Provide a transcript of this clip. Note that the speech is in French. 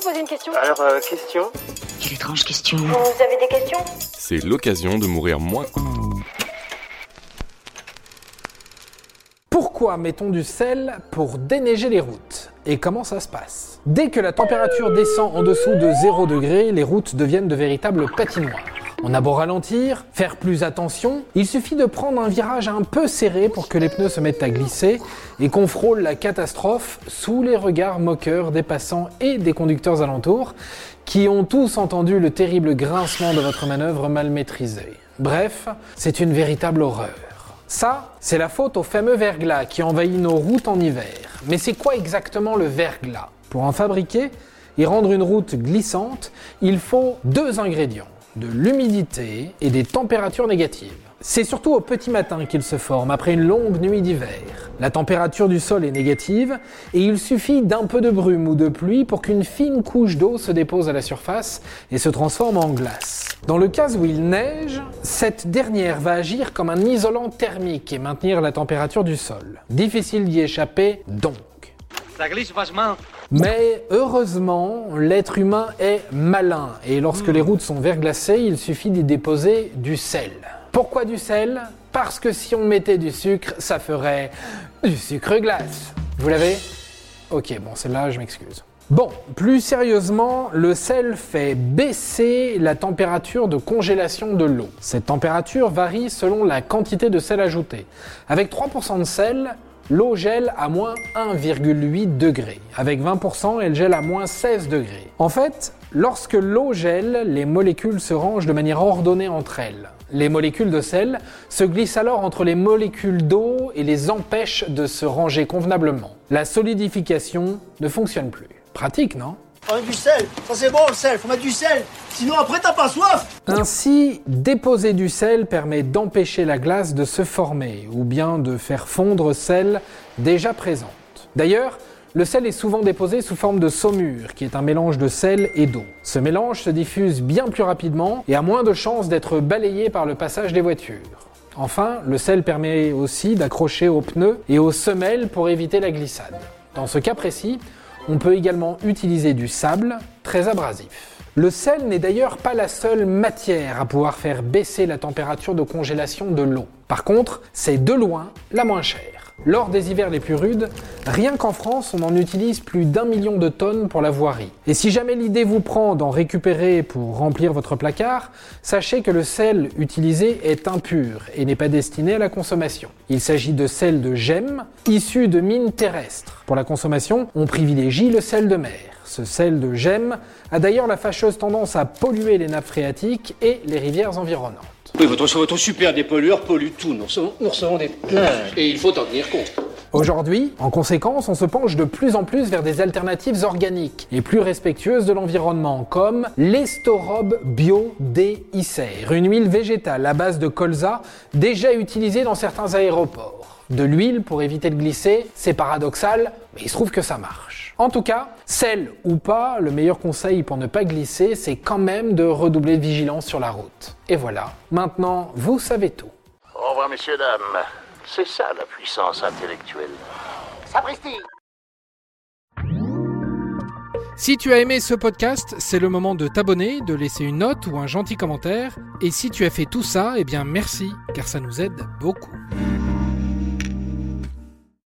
vous poser une question Alors, euh, question Quelle étrange question. Vous avez des questions? C'est l'occasion de mourir moins. Pourquoi mettons du sel pour déneiger les routes? Et comment ça se passe? Dès que la température descend en dessous de 0 degré, les routes deviennent de véritables patinoires. On a beau ralentir, faire plus attention, il suffit de prendre un virage un peu serré pour que les pneus se mettent à glisser et qu'on frôle la catastrophe sous les regards moqueurs des passants et des conducteurs alentours qui ont tous entendu le terrible grincement de votre manœuvre mal maîtrisée. Bref, c'est une véritable horreur. Ça, c'est la faute au fameux verglas qui envahit nos routes en hiver. Mais c'est quoi exactement le verglas? Pour en fabriquer et rendre une route glissante, il faut deux ingrédients de l'humidité et des températures négatives. C'est surtout au petit matin qu'il se forme après une longue nuit d'hiver. La température du sol est négative et il suffit d'un peu de brume ou de pluie pour qu'une fine couche d'eau se dépose à la surface et se transforme en glace. Dans le cas où il neige, cette dernière va agir comme un isolant thermique et maintenir la température du sol. Difficile d'y échapper donc. Ça glisse vachement. Mais heureusement, l'être humain est malin et lorsque les routes sont verglacées, il suffit d'y déposer du sel. Pourquoi du sel? Parce que si on mettait du sucre, ça ferait du sucre glace. Vous l'avez? Ok, bon, celle-là, je m'excuse. Bon, plus sérieusement, le sel fait baisser la température de congélation de l'eau. Cette température varie selon la quantité de sel ajouté. Avec 3% de sel, l'eau gèle à moins 1,8 degré. Avec 20%, elle gèle à moins 16 degrés. En fait, lorsque l'eau gèle, les molécules se rangent de manière ordonnée entre elles. Les molécules de sel se glissent alors entre les molécules d'eau et les empêchent de se ranger convenablement. La solidification ne fonctionne plus. Pratique, non? Mettre du sel, ça c'est bon le sel, faut mettre du sel, sinon après t'as pas soif Ainsi, déposer du sel permet d'empêcher la glace de se former ou bien de faire fondre celle déjà présente. D'ailleurs, le sel est souvent déposé sous forme de saumure, qui est un mélange de sel et d'eau. Ce mélange se diffuse bien plus rapidement et a moins de chances d'être balayé par le passage des voitures. Enfin, le sel permet aussi d'accrocher aux pneus et aux semelles pour éviter la glissade. Dans ce cas précis, on peut également utiliser du sable, très abrasif. Le sel n'est d'ailleurs pas la seule matière à pouvoir faire baisser la température de congélation de l'eau. Par contre, c'est de loin la moins chère. Lors des hivers les plus rudes, rien qu'en France, on en utilise plus d'un million de tonnes pour la voirie. Et si jamais l'idée vous prend d'en récupérer pour remplir votre placard, sachez que le sel utilisé est impur et n'est pas destiné à la consommation. Il s'agit de sel de gemme issu de mines terrestres. Pour la consommation, on privilégie le sel de mer. Ce sel de gemme a d'ailleurs la fâcheuse tendance à polluer les nappes phréatiques et les rivières environnantes. Oui, votre, votre super dépollueur pollue tout. Nous recevons, nous recevons des plaintes. Et il faut en tenir compte. Aujourd'hui, en conséquence, on se penche de plus en plus vers des alternatives organiques et plus respectueuses de l'environnement, comme l'Estorob Bio une huile végétale à base de colza déjà utilisée dans certains aéroports. De l'huile pour éviter de glisser, c'est paradoxal, mais il se trouve que ça marche. En tout cas, sel ou pas, le meilleur conseil pour ne pas glisser, c'est quand même de redoubler de vigilance sur la route. Et voilà, maintenant, vous savez tout. Au revoir, messieurs, dames. C'est ça la puissance intellectuelle. Sapristi Si tu as aimé ce podcast, c'est le moment de t'abonner, de laisser une note ou un gentil commentaire. Et si tu as fait tout ça, eh bien merci, car ça nous aide beaucoup.